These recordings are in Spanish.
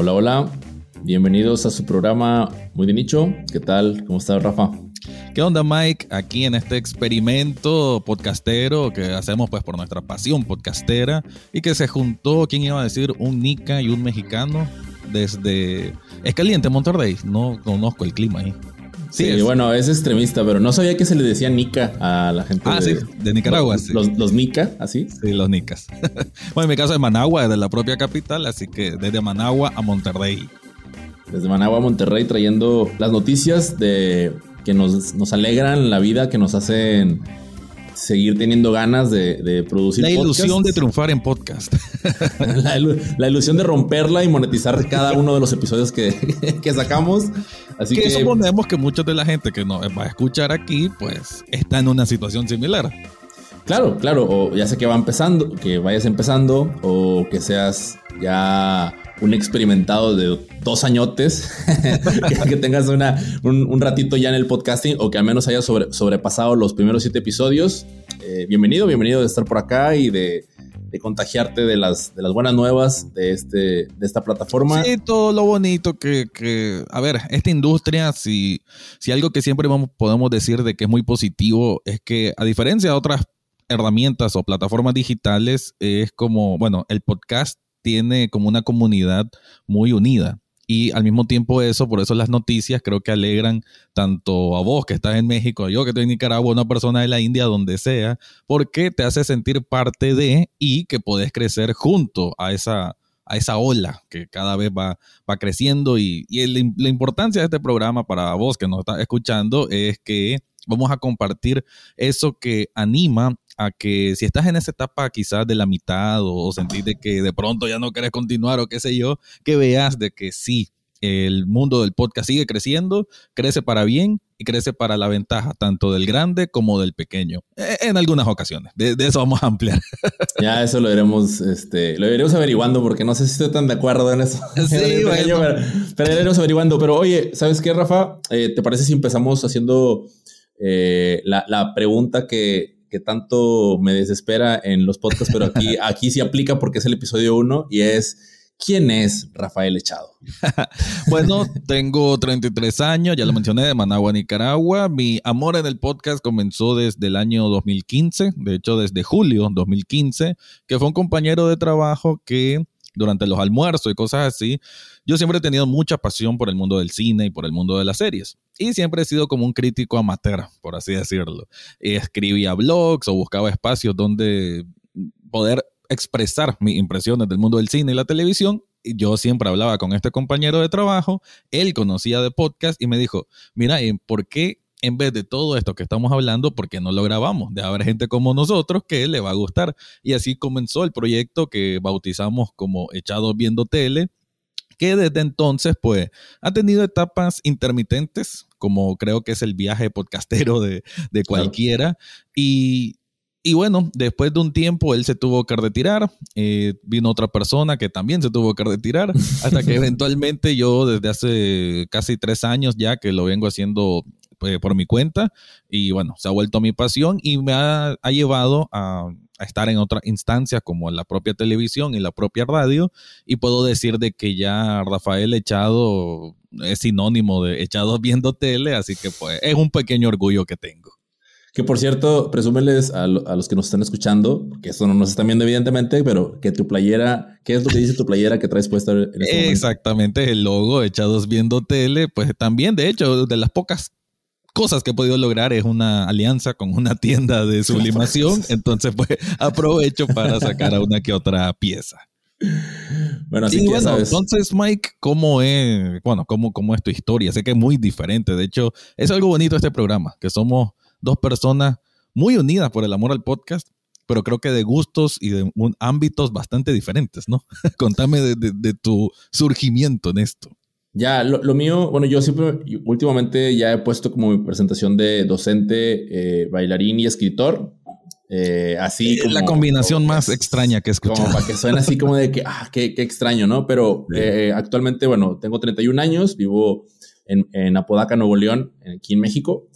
Hola, hola. Bienvenidos a su programa Muy de Nicho. ¿Qué tal? ¿Cómo está Rafa? ¿Qué onda Mike? Aquí en este experimento podcastero que hacemos pues por nuestra pasión podcastera y que se juntó, ¿quién iba a decir? Un nica y un mexicano desde... Es caliente Monterrey, no conozco el clima ahí. Sí, bueno, es extremista, pero no sabía que se le decía Nica a la gente. Ah, de, sí, de Nicaragua. Los, sí. los, Nica, así. Sí, los Nicas. bueno, en mi caso es Managua, de la propia capital, así que desde Managua a Monterrey. Desde Managua a Monterrey trayendo las noticias de que nos, nos alegran la vida, que nos hacen seguir teniendo ganas de, producir La ilusión de triunfar en podcast. la, ilusión de romperla y monetizar cada uno de los episodios que, que sacamos. Así que, que, suponemos que mucha de la gente que nos va a escuchar aquí, pues está en una situación similar. Claro, claro, o ya sé que va empezando, que vayas empezando, o que seas ya un experimentado de dos añotes, que, tengas una, un, ratito ya en el podcasting o que al menos hayas sobre, sobrepasado los primeros siete episodios. Eh, bienvenido, bienvenido de estar por acá y de, contagiarte de las, de las buenas nuevas de, este, de esta plataforma. Sí, todo lo bonito que, que a ver, esta industria, si, si algo que siempre vamos, podemos decir de que es muy positivo, es que a diferencia de otras herramientas o plataformas digitales, es como, bueno, el podcast tiene como una comunidad muy unida. Y al mismo tiempo eso, por eso las noticias creo que alegran tanto a vos que estás en México, a yo que estoy en Nicaragua, una persona de la India, donde sea, porque te hace sentir parte de y que podés crecer junto a esa, a esa ola que cada vez va, va creciendo. Y, y la importancia de este programa para vos que nos estás escuchando es que vamos a compartir eso que anima a que si estás en esa etapa quizás de la mitad o, o sentís de que de pronto ya no querés continuar o qué sé yo, que veas de que sí, el mundo del podcast sigue creciendo, crece para bien y crece para la ventaja tanto del grande como del pequeño, e, en algunas ocasiones. De, de eso vamos a ampliar. Ya eso lo iremos, este, lo iremos averiguando porque no sé si estoy tan de acuerdo en eso. Sí, bueno. pero, pero, lo iremos averiguando. Pero oye, ¿sabes qué, Rafa? Eh, ¿Te parece si empezamos haciendo eh, la, la pregunta que, que tanto me desespera en los podcasts, pero aquí, aquí sí aplica porque es el episodio uno y es ¿quién es Rafael Echado? bueno, tengo 33 años, ya lo mencioné, de Managua, Nicaragua. Mi amor en el podcast comenzó desde el año 2015, de hecho desde julio 2015, que fue un compañero de trabajo que durante los almuerzos y cosas así, yo siempre he tenido mucha pasión por el mundo del cine y por el mundo de las series. Y siempre he sido como un crítico amateur, por así decirlo. Escribía blogs o buscaba espacios donde poder expresar mis impresiones del mundo del cine y la televisión. Yo siempre hablaba con este compañero de trabajo, él conocía de podcast y me dijo, mira, ¿por qué en vez de todo esto que estamos hablando, ¿por qué no lo grabamos? De haber gente como nosotros que le va a gustar. Y así comenzó el proyecto que bautizamos como Echados Viendo Tele, que desde entonces, pues, ha tenido etapas intermitentes, como creo que es el viaje podcastero de, de cualquiera. Y, y, bueno, después de un tiempo él se tuvo que retirar, eh, vino otra persona que también se tuvo que retirar, hasta que eventualmente yo desde hace casi tres años ya que lo vengo haciendo eh, por mi cuenta y bueno, se ha vuelto mi pasión y me ha, ha llevado a, a, estar en otras instancias como la propia televisión y la propia radio y puedo decir de que ya Rafael Echado es sinónimo de Echado viendo tele, así que pues es un pequeño orgullo que tengo. Que por cierto, presúmeles a, a, los que nos están escuchando, que esto no nos están viendo evidentemente, pero que tu playera, ¿qué es lo que dice tu playera que traes puesta en este Exactamente, el logo Echados Viendo Tele, pues también, de hecho, de las pocas cosas que he podido lograr es una alianza con una tienda de sublimación. Entonces, pues aprovecho para sacar a una que otra pieza. Bueno, así y que bueno, sabes. entonces, Mike, ¿cómo es, bueno, cómo, cómo es tu historia? Sé que es muy diferente. De hecho, es algo bonito este programa, que somos dos personas muy unidas por el amor al podcast, pero creo que de gustos y de un, ámbitos bastante diferentes, ¿no? Contame de, de, de tu surgimiento en esto. Ya, lo, lo, mío, bueno, yo siempre, últimamente ya he puesto como mi presentación de docente, eh, bailarín y escritor. Eh, así como, La combinación como, más extraña que he escuchado. Como para que suene así como de que, ah, qué, qué extraño, ¿no? Pero eh, actualmente, bueno, tengo 31 años, vivo en, en Apodaca, Nuevo León, aquí en México.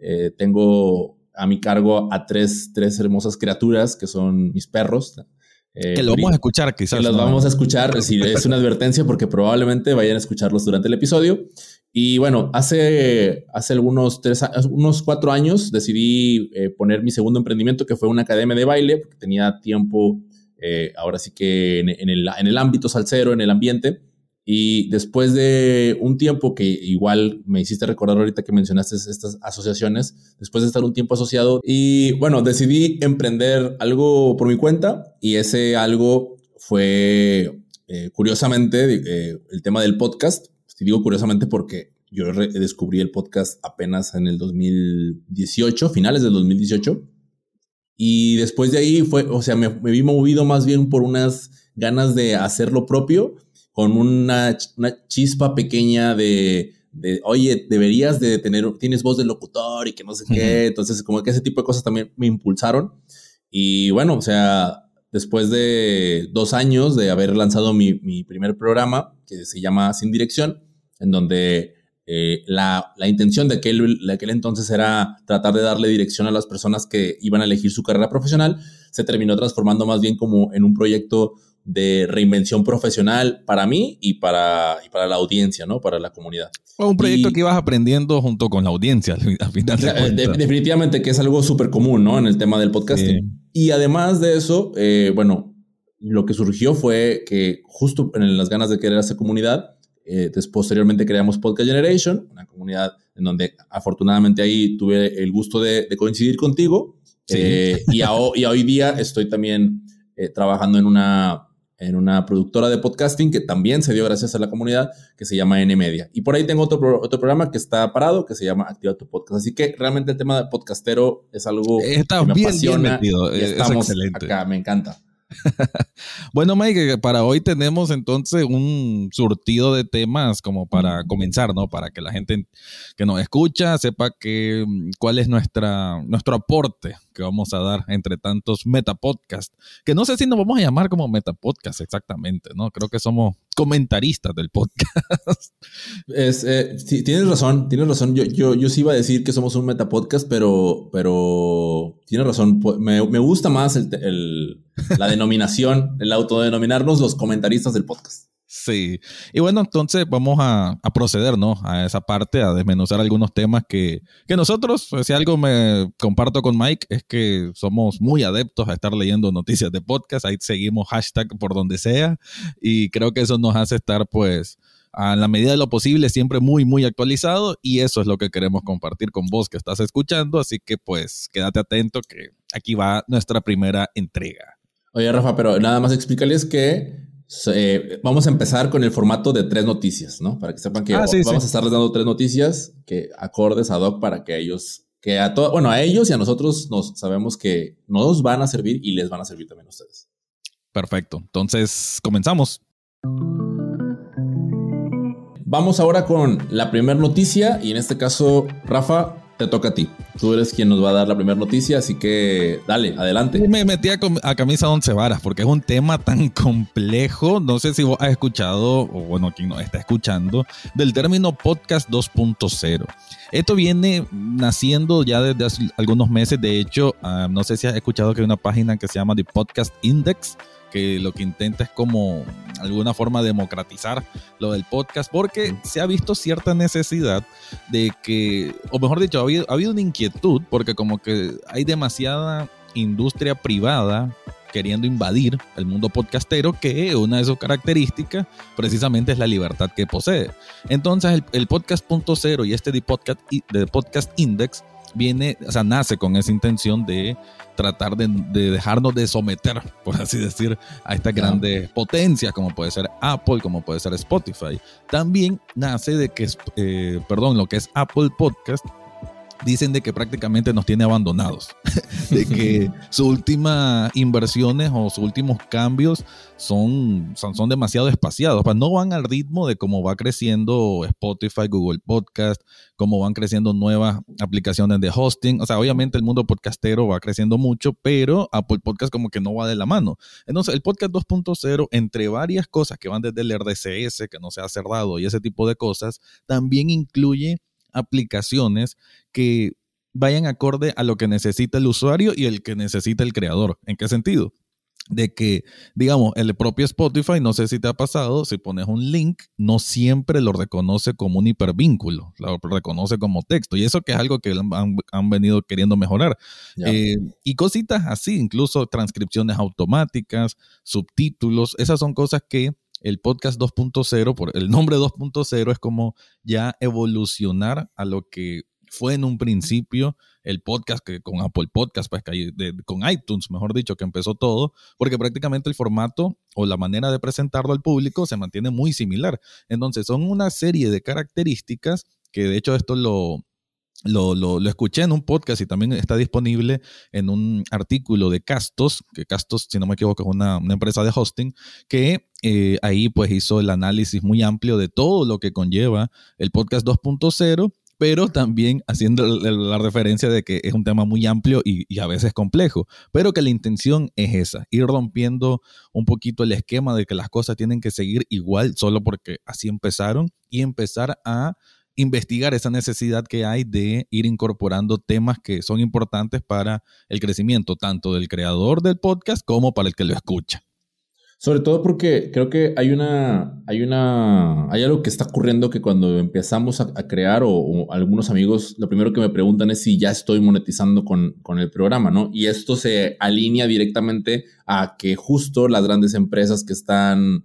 Eh, tengo a mi cargo a tres, tres hermosas criaturas que son mis perros. Eh, que lo vamos a escuchar, quizás. Que los vamos a escuchar, si es una advertencia, porque probablemente vayan a escucharlos durante el episodio. Y bueno, hace, hace algunos tres, unos cuatro años decidí eh, poner mi segundo emprendimiento, que fue una academia de baile, porque tenía tiempo, eh, ahora sí que en, el, en el ámbito salsero, en el ambiente. Y después de un tiempo que igual me hiciste recordar ahorita que mencionaste estas asociaciones, después de estar un tiempo asociado y bueno, decidí emprender algo por mi cuenta y ese algo fue eh, curiosamente eh, el tema del podcast. digo curiosamente porque yo descubrí el podcast apenas en el 2018, finales del 2018. Y después de ahí fue, o sea, me, me vi movido más bien por unas ganas de hacer lo propio con una, chispa pequeña de, oye, deberías de tener, tienes voz de locutor y que no sé qué. Entonces, como que ese tipo de cosas también me impulsaron. Y bueno, o sea, después de dos años de haber lanzado mi, primer programa, que se llama Sin Dirección, en donde eh, la, intención de aquel, de aquel entonces era tratar de darle dirección a las personas que iban a elegir su carrera profesional, se terminó transformando más bien como en un proyecto de reinvención profesional para mí y para, para la audiencia, ¿no? Para la comunidad. un proyecto que ibas aprendiendo junto con la audiencia, al final Definitivamente que es algo súper común, ¿no? En el tema del podcasting. Y además de eso, eh, bueno, lo que surgió fue que justo en las ganas de querer hacer comunidad, eh, posteriormente creamos Podcast Generation, una comunidad en donde afortunadamente ahí tuve el gusto de, coincidir contigo. Eh, y, y hoy día estoy también trabajando en una en una productora de podcasting que también se dio gracias a la comunidad que se llama N Media. Y por ahí tengo otro, otro programa que está parado que se llama Activa tu Podcast. Así que realmente el tema de podcastero es algo que me bien, apasiona. estamos acá, me encanta. bueno, Mike, para hoy tenemos entonces un surtido de temas como para comenzar, ¿no? Para que la gente que nos escucha sepa que, mm, cuál es nuestra, nuestro aporte que vamos a dar entre tantos metapodcasts, que no sé si nos vamos a llamar como metapodcast exactamente, ¿no? Creo que somos comentaristas del podcast. Es, eh, tienes razón, tienes razón. Yo, yo, yo sí iba a decir que somos un metapodcast, pero, pero tienes razón. Me, me gusta más el, la denominación, el autodenominarnos los comentaristas del podcast. Sí. Y bueno, entonces vamos a, proceder, ¿no? A esa parte, a desmenuzar algunos temas que, que nosotros, pues, si algo me comparto con Mike, es que somos muy adeptos a estar leyendo noticias de podcast. Ahí seguimos hashtag por donde sea. Y creo que eso nos hace estar, pues, a la medida de lo posible, siempre muy, muy actualizado. Y eso es lo que queremos compartir con vos que estás escuchando. Así que, pues, quédate atento que aquí va nuestra primera entrega. Oye, Rafa, pero nada más explícales que eh, vamos a empezar con el formato de tres noticias, ¿no? Para que sepan que ah, vamos a estarles dando tres noticias que acordes a Doc para que ellos, que a todos, bueno, a ellos y a nosotros nos sabemos que nos van a servir y les van a servir también a ustedes. Perfecto. Entonces, comenzamos. Vamos ahora con la primera noticia y en este caso, Rafa, te toca a ti. Tú eres quien nos va a dar la primera noticia, así que dale, adelante. Me metí a, camisa once varas porque es un tema tan complejo. No sé si vos has escuchado, o bueno, quien nos está escuchando, del término podcast 2.0. Esto viene naciendo ya desde hace algunos meses. De hecho, ah, no sé si has escuchado que hay una página que se llama The Podcast Index que lo que intenta es como alguna forma democratizar lo del podcast, porque se ha visto cierta necesidad de que, o mejor dicho, ha habido, ha habido una inquietud, porque como que hay demasiada industria privada queriendo invadir el mundo podcastero, que una de sus características precisamente es la libertad que posee. Entonces el, el podcast.0 y este de podcast, de podcast Index viene, o sea, nace con esa intención de tratar de, dejarnos de someter, por así decir, a estas grandes potencias, como puede ser Apple, como puede ser Spotify. También nace de que, eh, perdón, lo que es Apple Podcast dicen de que prácticamente nos tiene abandonados, de que sus últimas inversiones o sus últimos cambios son, son, son demasiado espaciados, no van al ritmo de cómo va creciendo Spotify, Google Podcast, cómo van creciendo nuevas aplicaciones de hosting, o sea, obviamente el mundo podcastero va creciendo mucho, pero Apple Podcast como que no va de la mano. Entonces, el podcast 2.0, entre varias cosas que van desde el RDCS, que no se ha cerrado y ese tipo de cosas, también incluye aplicaciones que vayan acorde a lo que necesita el usuario y el que necesita el creador. ¿En qué sentido? de que, digamos, el propio Spotify, no sé si te ha pasado, si pones un link, no siempre lo reconoce como un hipervínculo, lo reconoce como texto. Y eso que es algo que han, venido queriendo mejorar. Eh, y cositas así, incluso transcripciones automáticas, subtítulos, esas son cosas que el podcast 2.0, por el nombre 2.0 es como ya evolucionar a lo que fue en un principio el podcast que con Apple Podcast, pues, con iTunes, mejor dicho, que empezó todo, porque prácticamente el formato o la manera de presentarlo al público se mantiene muy similar. Entonces, son una serie de características que de hecho esto lo, lo, lo, escuché en un podcast y también está disponible en un artículo de Castos, que Castos, si no me equivoco, es una, empresa de hosting, que eh, ahí pues hizo el análisis muy amplio de todo lo que conlleva el podcast 2.0 pero también haciendo la referencia de que es un tema muy amplio y, a veces complejo, pero que la intención es esa, ir rompiendo un poquito el esquema de que las cosas tienen que seguir igual solo porque así empezaron y empezar a investigar esa necesidad que hay de ir incorporando temas que son importantes para el crecimiento tanto del creador del podcast como para el que lo escucha. Sobre todo porque creo que hay una, hay una, hay algo que está ocurriendo que cuando empezamos a, crear o, algunos amigos, lo primero que me preguntan es si ya estoy monetizando con, con, el programa, ¿no? Y esto se alinea directamente a que justo las grandes empresas que están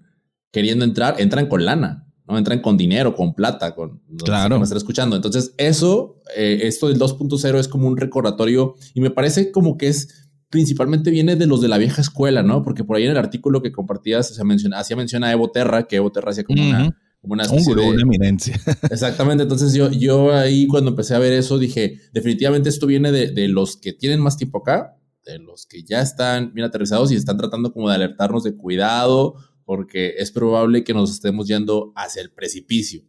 queriendo entrar, entran con lana. ¿No? Entran con dinero, con plata, con claro. que me están escuchando. Entonces, eso, eh, esto del 2.0 es como un recordatorio y me parece como que es principalmente viene de los de la vieja escuela, ¿no? Porque por ahí en el artículo que compartías se menciona, hacía mención a Evo Terra, que Evo Terra hacía como una como una un de, eminencia. Exactamente. Entonces yo, yo ahí cuando empecé a ver eso dije, definitivamente esto viene de, de, los que tienen más tiempo acá, de los que ya están bien aterrizados y están tratando como de alertarnos de cuidado porque es probable que nos estemos yendo hacia el precipicio.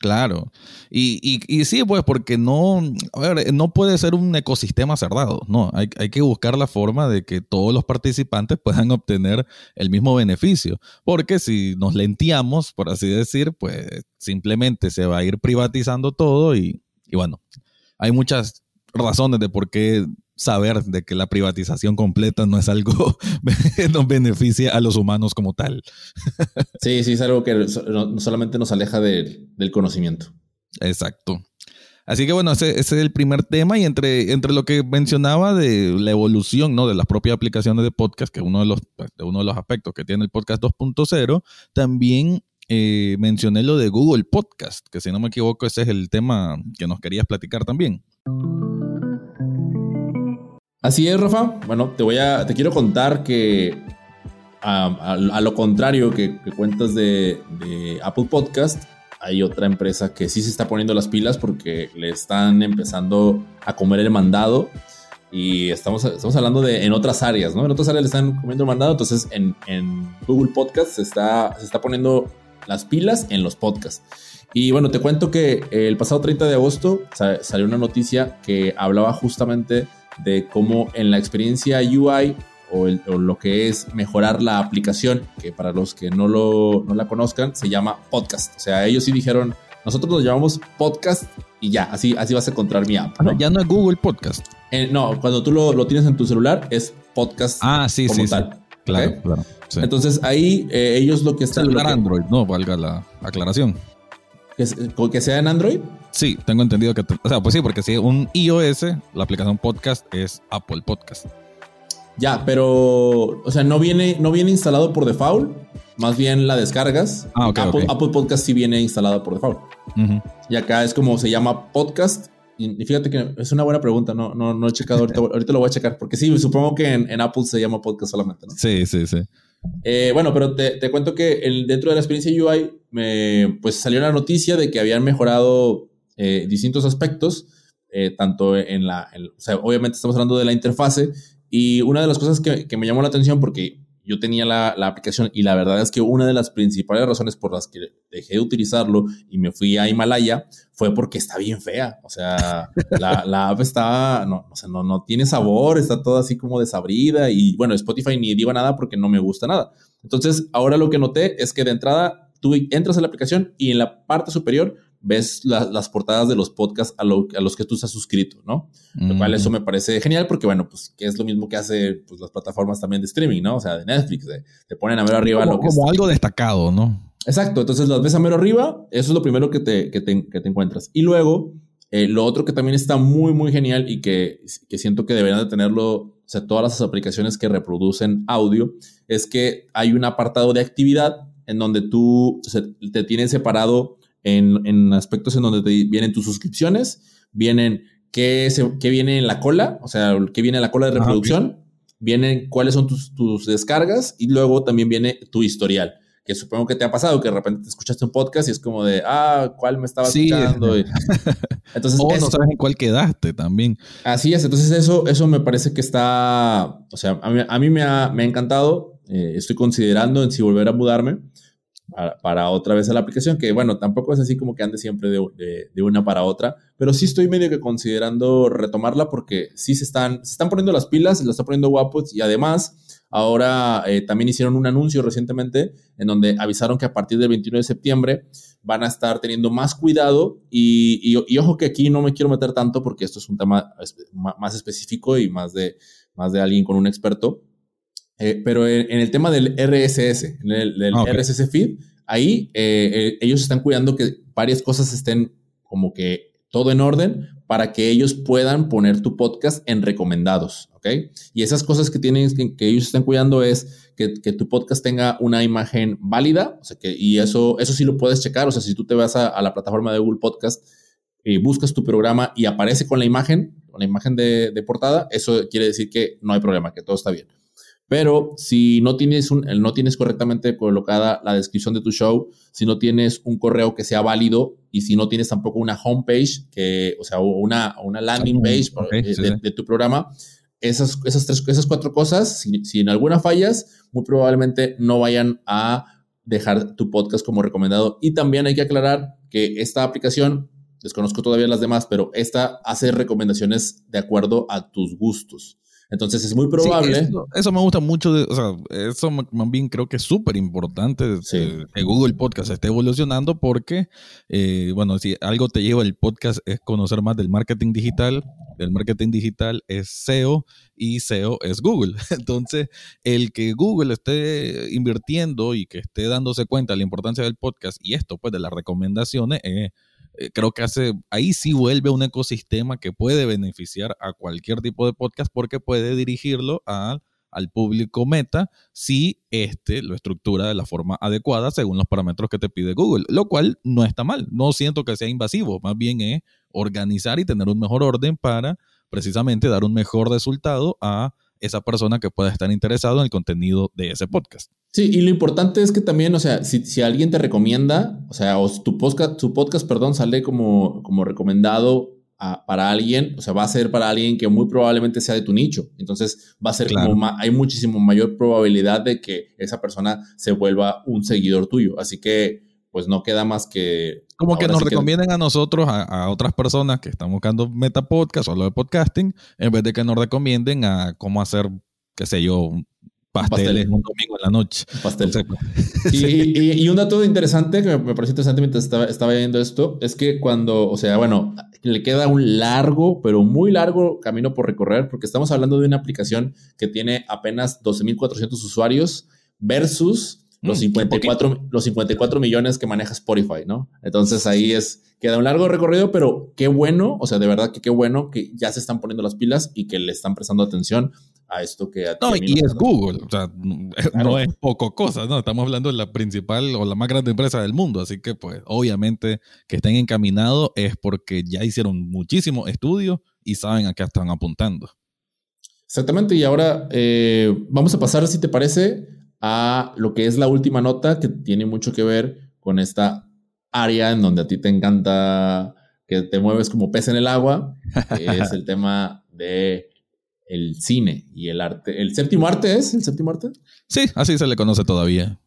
Claro. Y, y, sí, pues porque no, a ver, no puede ser un ecosistema cerrado, no, hay, hay, que buscar la forma de que todos los participantes puedan obtener el mismo beneficio, porque si nos lenteamos, por así decir, pues simplemente se va a ir privatizando todo y, y bueno, hay muchas razones de por qué saber de que la privatización completa no es algo que nos beneficia a los humanos como tal. sí, sí, es algo que solamente nos aleja del conocimiento. Exacto. Así que bueno, ese, es el primer tema y entre, entre lo que mencionaba de la evolución ¿no? de las propias aplicaciones de podcast, que uno de los, pues, uno de los aspectos que tiene el podcast 2.0, también eh, mencioné lo de Google Podcast, que si no me equivoco ese es el tema que nos querías platicar también. Así es, Rafa. Bueno, te voy a, te quiero contar que a, lo contrario que, cuentas de, Apple Podcast, hay otra empresa que sí se está poniendo las pilas porque le están empezando a comer el mandado y estamos, estamos hablando de en otras áreas, ¿no? En otras áreas le están comiendo el mandado, entonces en, Google Podcast se está, se está poniendo las pilas en los podcasts. Y bueno, te cuento que el pasado 30 de agosto salió una noticia que hablaba justamente de cómo en la experiencia UI o, lo que es mejorar la aplicación, que para los que no, lo, no la conozcan, se llama podcast. O sea, ellos sí dijeron, nosotros nos llamamos podcast y ya, así, así vas a encontrar mi app. ¿no? Ya no es Google Podcast. Eh, no, cuando tú lo, lo, tienes en tu celular es podcast. Ah, sí, sí, tal. Claro, claro. Entonces ahí eh, ellos lo que están... Celular Android, no, valga la aclaración. ¿Que, ¿Que sea en Android? Sí, tengo entendido que. O sea, pues sí, porque si un iOS, la aplicación podcast es Apple Podcast. Ya, pero. O sea, no viene, no viene instalado por default. Más bien la descargas. Ah. Apple, Podcast sí viene instalado por default. Y acá es como se llama podcast. Y fíjate que es una buena pregunta. No, no, no he checado. Ahorita, ahorita lo voy a checar. Porque sí, supongo que en, Apple se llama podcast solamente, ¿no? Sí, sí, sí. Eh, bueno, pero te, te, cuento que el, dentro de la experiencia UI, me, pues salió la noticia de que habían mejorado eh, distintos aspectos, eh, tanto en la, o sea, obviamente estamos hablando de la interfase y una de las cosas que, que me llamó la atención porque yo tenía la, la, aplicación y la verdad es que una de las principales razones por las que dejé de utilizarlo y me fui a Himalaya fue porque está bien fea. O sea, la, la app está, no, o no, no tiene sabor, está toda así como desabrida y bueno, Spotify ni digo nada porque no me gusta nada. Entonces, ahora lo que noté es que de entrada tú entras a la aplicación y en la parte superior ves las portadas de los podcasts a, los que tú estás suscrito, ¿no? Lo cual eso me parece genial porque, bueno, pues que es lo mismo que hace pues, las plataformas también de streaming, ¿no? O sea, de Netflix, te ponen a ver arriba como, lo que Como algo destacado, ¿no? Exacto, entonces las ves a mero arriba, eso es lo primero que te, que te, que te encuentras. Y luego, eh, lo otro que también está muy, muy genial y que, que siento que deberían de tenerlo, o sea, todas las aplicaciones que reproducen audio, es que hay un apartado de actividad en donde tú te tienes separado en, en, aspectos en donde te vienen tus suscripciones, vienen qué, se, qué viene en la cola, o sea, qué viene en la cola de ah, reproducción, vienen cuáles son tus, tus descargas y luego también viene tu historial que supongo que te ha pasado, que de repente te escuchaste un podcast y es como de, ah, ¿cuál me estaba escuchando? entonces, o no sabes en cuál quedaste también. Así es, entonces eso, eso me parece que está, o sea, a mí, me, ha, me, ha, encantado, eh, estoy considerando en si volver a mudarme para, otra vez a la aplicación, que bueno, tampoco es así como que ande siempre de, una para otra, pero sí estoy medio que considerando retomarla porque sí se están, se están poniendo las pilas, se las está poniendo guapos y además Ahora eh, también hicieron un anuncio recientemente en donde avisaron que a partir del 21 de septiembre van a estar teniendo más cuidado y, ojo que aquí no me quiero meter tanto porque esto es un tema más específico y más de, más de alguien con un experto. Eh, pero en, el tema del RSS, en el del ah, RSS feed, ahí eh, ellos están cuidando que varias cosas estén como que todo en orden para que ellos puedan poner tu podcast en recomendados, ¿ok? Y esas cosas que tienen que, ellos están cuidando es que, tu podcast tenga una imagen válida, o sea que, y eso, eso sí lo puedes checar, o sea, si tú te vas a, la plataforma de Google Podcast y buscas tu programa y aparece con la imagen, con la imagen de, de portada, eso quiere decir que no hay problema, que todo está bien. Pero si no tienes, un, no tienes correctamente colocada la descripción de tu show, si no tienes un correo que sea válido y si no tienes tampoco una homepage, que, o sea, una, una landing page de, tu programa, esas, esas, tres, esas cuatro cosas, si, si en alguna fallas, muy probablemente no vayan a dejar tu podcast como recomendado. Y también hay que aclarar que esta aplicación, desconozco todavía las demás, pero esta hace recomendaciones de acuerdo a tus gustos. Entonces es muy probable. eso, me gusta mucho. o sea, eso más bien creo que es súper importante que Google Podcast esté evolucionando porque, eh, bueno, si algo te lleva el podcast es conocer más del marketing digital. El marketing digital es SEO y SEO es Google. Entonces, el que Google esté invirtiendo y que esté dándose cuenta de la importancia del podcast y esto, pues, de las recomendaciones, es eh, creo que hace, ahí sí vuelve un ecosistema que puede beneficiar a cualquier tipo de podcast porque puede dirigirlo al público meta si este lo estructura de la forma adecuada según los parámetros que te pide Google, lo cual no está mal, no siento que sea invasivo, más bien es organizar y tener un mejor orden para precisamente dar un mejor resultado a esa persona que pueda estar interesado en el contenido de ese podcast. Sí, y lo importante es que también, o sea, si, si alguien te recomienda, o sea, o tu podcast, tu podcast, perdón, sale como, como recomendado para alguien, o sea, va a ser para alguien que muy probablemente sea de tu nicho. Entonces, va a ser como, hay muchísimo mayor probabilidad de que esa persona se vuelva un seguidor tuyo. Así que, pues no queda más que... Como que nos recomienden a nosotros, a, otras personas que están buscando meta podcast o lo de podcasting, en vez de que nos recomienden a cómo hacer, qué sé yo, pasteles un domingo en la noche. Pastel. y, un dato interesante que me pareció interesante mientras estaba, estaba viendo esto es que cuando, o sea, bueno, le queda un largo, pero muy largo camino por recorrer, porque estamos hablando de una aplicación que tiene apenas 12.400 usuarios versus los, 54, mm, los 54 millones que maneja Spotify, ¿no? Entonces ahí es, queda un largo recorrido, pero qué bueno, o sea, de verdad que qué bueno que ya se están poniendo las pilas y que le están prestando atención a esto que... no, y es Google, o sea, no es poco cosa, ¿no? Estamos hablando de la principal o la más grande empresa del mundo, así que pues obviamente que estén encaminados es porque ya hicieron muchísimos estudios y saben a qué están apuntando. Exactamente, y ahora eh, vamos a pasar, si te parece, a lo que es la última nota que tiene mucho que ver con esta área en donde a ti te encanta que te mueves como pez en el agua, que es el tema de el cine y el arte. ¿El séptimo arte es? ¿El séptimo arte? Sí, así se le conoce todavía.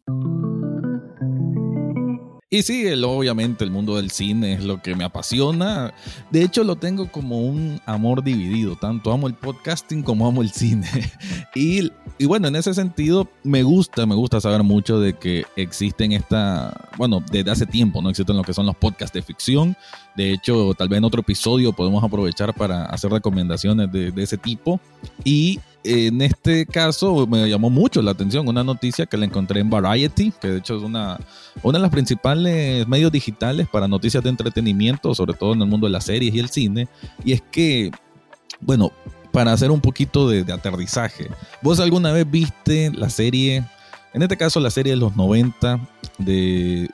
Y sí, obviamente el mundo del cine es lo que me apasiona. De hecho, lo tengo como un amor dividido. Tanto amo el podcasting como amo el cine. Y, y, bueno, en ese sentido, me gusta, me gusta saber mucho de que existen esta, bueno, desde hace tiempo, ¿no? Existen lo que son los podcasts de ficción. De hecho, tal vez en otro episodio podemos aprovechar para hacer recomendaciones de, ese tipo. Y en este caso me llamó mucho la atención una noticia que la encontré en Variety, que de hecho es una, una de las principales medios digitales para noticias de entretenimiento, sobre todo en el mundo de las series y el cine. Y es que, bueno, para hacer un poquito de, aterrizaje, ¿vos alguna vez viste la serie, en este caso la serie de los 90 de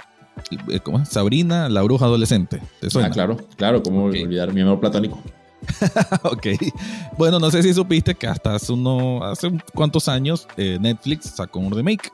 eh, ¿cómo es? Sabrina, la bruja adolescente. ¿Te suena? Ah, claro, claro, como olvidar mi amor platónico. ok. Bueno, no sé si supiste que hasta hace, uno, hace cuantos años eh, Netflix sacó un remake.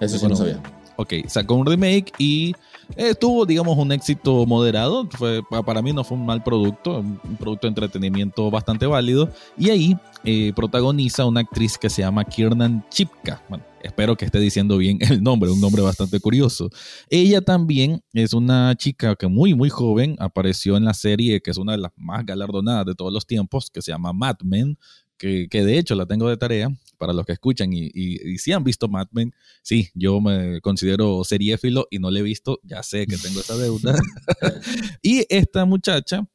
Eso sí no sabía. Ok, sacó un remake y eh, tuvo, digamos, un éxito moderado. Fue, para mí no fue un mal producto, un producto de entretenimiento bastante válido. Y ahí eh, protagoniza una actriz que se llama Kiernan Chipka. Bueno, espero que esté diciendo bien el nombre, un nombre bastante curioso. Ella también es una chica que muy, muy joven apareció en la serie que es una de las más galardonadas de todos los tiempos, que se llama Mad Men, que, que de hecho la tengo de tarea para los que escuchan y, y, si han visto Mad Men, sí, yo me considero seriéfilo y no le he visto, ya sé que tengo esa deuda. y esta muchacha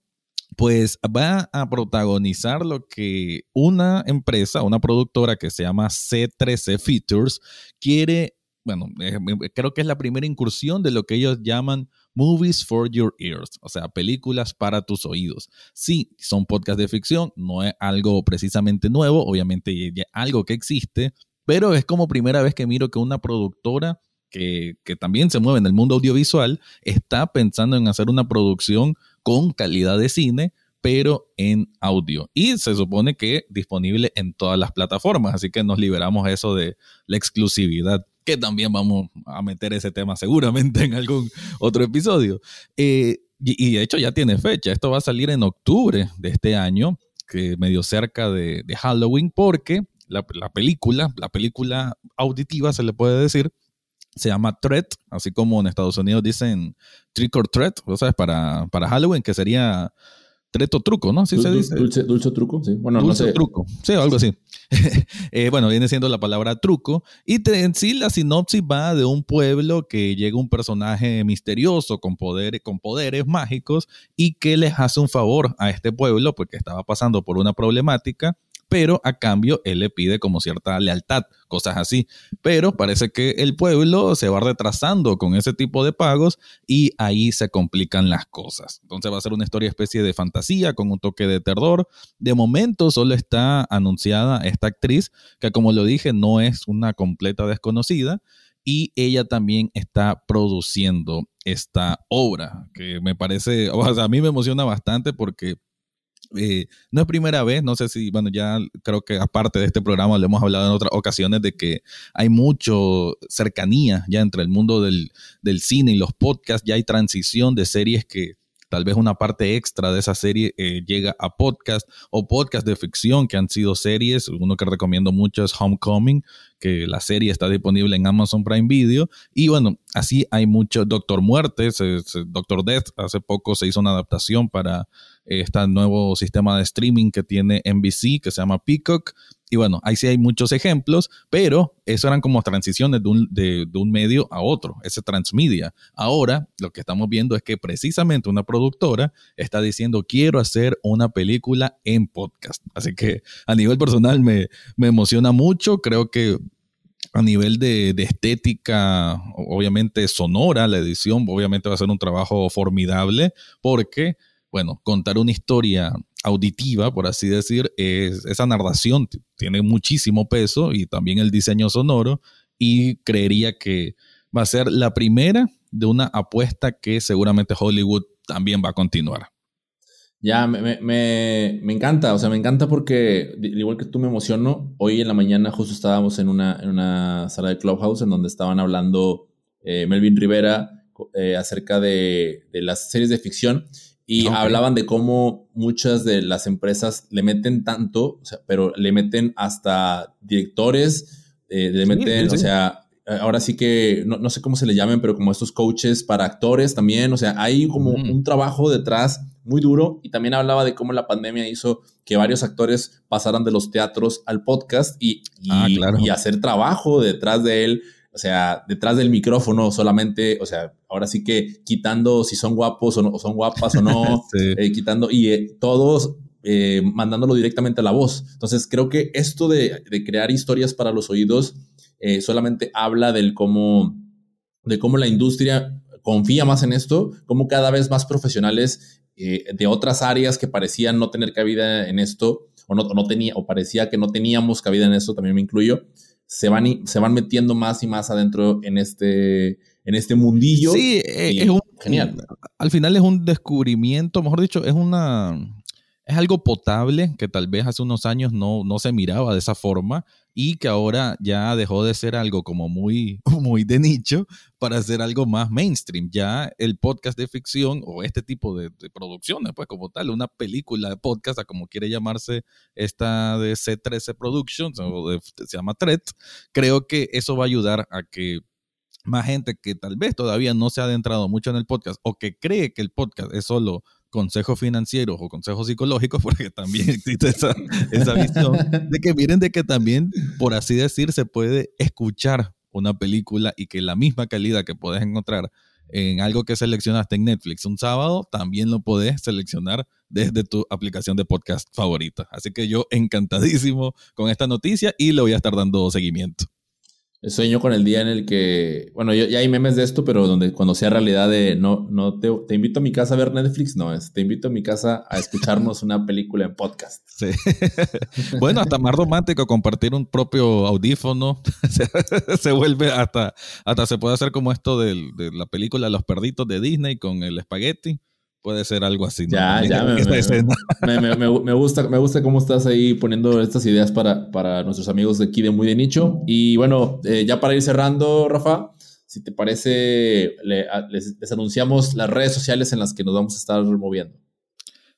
pues va a protagonizar lo que una empresa, una productora que se llama C13 Features, quiere, bueno, eh, creo que es la primera incursión de lo que ellos llaman Movies for Your Ears, o sea, películas para tus oídos. Sí, son podcasts de ficción, no es algo precisamente nuevo, obviamente algo que existe, pero es como primera vez que miro que una productora que, que, también se mueve en el mundo audiovisual está pensando en hacer una producción con calidad de cine, pero en audio. Y se supone que disponible en todas las plataformas, así que nos liberamos eso de la exclusividad, que también vamos a meter ese tema seguramente en algún otro episodio. Eh, y, de hecho ya tiene fecha, esto va a salir en octubre de este año, que medio cerca de, Halloween, porque la, la película, la película auditiva se le puede decir, se llama Threat, así como en Estados Unidos dicen Trick or Threat, sea, para, para Halloween, que sería treto truco, ¿no? Así se dice. Dulce, dulce truco, sí. Bueno, dulce no sé. truco, sí, algo así. Eh, bueno, viene siendo la palabra truco. Y en sí la sinopsis va de un pueblo que llega un personaje misterioso con poderes, con poderes mágicos y que les hace un favor a este pueblo porque estaba pasando por una problemática pero a cambio él le pide como cierta lealtad, cosas así. Pero parece que el pueblo se va retrasando con ese tipo de pagos y ahí se complican las cosas. Entonces va a ser una historia especie de fantasía con un toque de terror. De momento solo está anunciada esta actriz, que como lo dije no es una completa desconocida y ella también está produciendo esta obra, que me parece, o sea, a mí me emociona bastante porque eh, no es primera vez, no sé si, bueno, ya creo que aparte de este programa lo hemos hablado en otras ocasiones de que hay mucho cercanía ya entre el mundo del, del cine y los podcasts, ya hay transición de series que tal vez una parte extra de esa serie eh, llega a podcast o podcast de ficción que han sido series. Uno que recomiendo mucho es Homecoming, que la serie está disponible en Amazon Prime Video. Y bueno, así hay mucho Doctor Muerte, Doctor Death, hace poco se hizo una adaptación para este nuevo sistema de streaming que tiene NBC, que se llama Peacock. Y bueno, ahí sí hay muchos ejemplos, pero eso eran como transiciones de un, de, un, medio a otro, ese transmedia. Ahora lo que estamos viendo es que precisamente una productora está diciendo quiero hacer una película en podcast. Así que a nivel personal me, me emociona mucho, creo que a nivel de, de, estética, obviamente sonora, la edición obviamente va a ser un trabajo formidable porque bueno, contar una historia auditiva, por así decir, es, esa narración tiene muchísimo peso y también el diseño sonoro y creería que va a ser la primera de una apuesta que seguramente Hollywood también va a continuar. Ya, me, encanta, o sea, me encanta porque, igual que tú me emociono, hoy en la mañana justo estábamos en una, en una sala de Clubhouse en donde estaban hablando eh, Melvin Rivera eh, acerca de, de, las series de ficción y hablaban de cómo muchas de las empresas le meten tanto, o sea, pero le meten hasta directores, eh, le meten, o sea, ahora sí que no, sé cómo se le llamen, pero como estos coaches para actores también. O sea, hay como un trabajo detrás muy duro y también hablaba de cómo la pandemia hizo que varios actores pasaran de los teatros al podcast y, y, ah, y hacer trabajo detrás de él. O sea, detrás del micrófono solamente, o sea, ahora sí que quitando si son guapos o, no, son guapas o no, eh, quitando y eh, todos eh, mandándolo directamente a la voz. Entonces, creo que esto de, de crear historias para los oídos solamente habla del cómo, de cómo la industria confía más en esto, cómo cada vez más profesionales de otras áreas que parecían no tener cabida en esto, o no, no tenía, o parecía que no teníamos cabida en esto, también me incluyo, se van, se van metiendo más y más adentro en este, en este mundillo. Sí, eh, es un, genial. Al final es un descubrimiento, mejor dicho, es una es algo potable que tal vez hace unos años no, no se miraba de esa forma y que ahora ya dejó de ser algo como muy, muy de nicho para ser algo más mainstream. Ya el podcast de ficción o este tipo de, producciones, pues como tal, una película de podcast, como quiere llamarse esta de C13 Productions se llama Threat, creo que eso va a ayudar a que más gente que tal vez todavía no se ha adentrado mucho en el podcast o que cree que el podcast es solo consejos financieros o consejos psicológicos, porque también existe esa, esa visión de que miren de que también, por así decir, se puede escuchar una película y que la misma calidad que puedes encontrar en algo que seleccionaste en Netflix un sábado, también lo puedes seleccionar desde tu aplicación de podcast favorita. Así que yo encantadísimo con esta noticia y le voy a estar dando seguimiento. Sueño con el día en el que, bueno, ya hay memes de esto, pero donde cuando sea realidad de no, no te, te invito a mi casa a ver Netflix, no, es te invito a mi casa a escucharnos una película en podcast. Sí. bueno, hasta más romántico compartir un propio audífono. se, vuelve hasta, hasta se puede hacer como esto de la película Los Perditos de Disney con el espagueti puede ser algo así. Ya, ya, me, gusta, me gusta cómo estás ahí poniendo estas ideas para, para nuestros amigos de aquí de Muy de Nicho. Y bueno, eh, ya para ir cerrando, Rafa, si te parece, les, les, anunciamos las redes sociales en las que nos vamos a estar moviendo.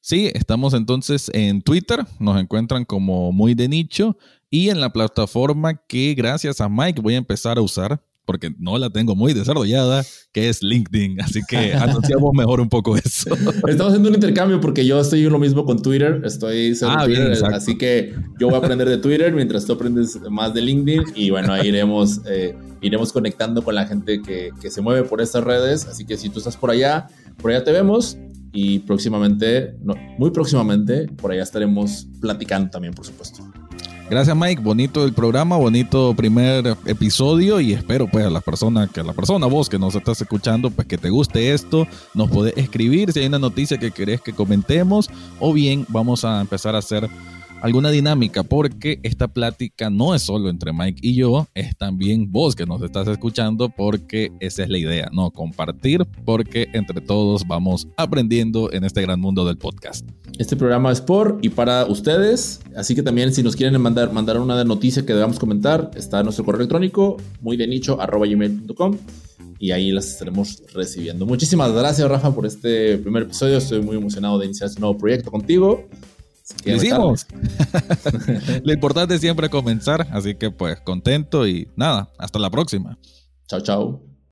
Sí, estamos entonces en Twitter, nos encuentran como Muy de Nicho y en la plataforma que gracias a Mike voy a empezar a usar porque no la tengo muy desarrollada, que es LinkedIn. Así que anunciamos mejor un poco eso. Estamos haciendo un intercambio porque yo estoy lo mismo con Twitter. Estoy ah, Twitter, así que yo voy a aprender de Twitter mientras tú aprendes más de LinkedIn. Y bueno, ahí iremos, eh, iremos conectando con la gente que, que se mueve por estas redes. Así que si tú estás por allá, por allá te vemos. Y próximamente, no, muy próximamente, por allá estaremos platicando también, por supuesto. Gracias Mike, bonito el programa, bonito primer episodio y espero pues a la persona, que a la persona vos que nos estás escuchando, pues que te guste esto, nos podés escribir si hay una noticia que querés que comentemos o bien vamos a empezar a hacer alguna dinámica, porque esta plática no es solo entre Mike y yo, es también vos que nos estás escuchando, porque esa es la idea, ¿no? Compartir, porque entre todos vamos aprendiendo en este gran mundo del podcast. Este programa es por y para ustedes, así que también si nos quieren mandar, mandar una noticia que debamos comentar, está nuestro correo electrónico, muy de nicho, gmail.com y ahí las estaremos recibiendo. Muchísimas gracias, Rafa, por este primer episodio. Estoy muy emocionado de iniciar este nuevo proyecto contigo. Lo hicimos. Lo importante es siempre comenzar, así que pues contento y nada, hasta la próxima. Chao, chao.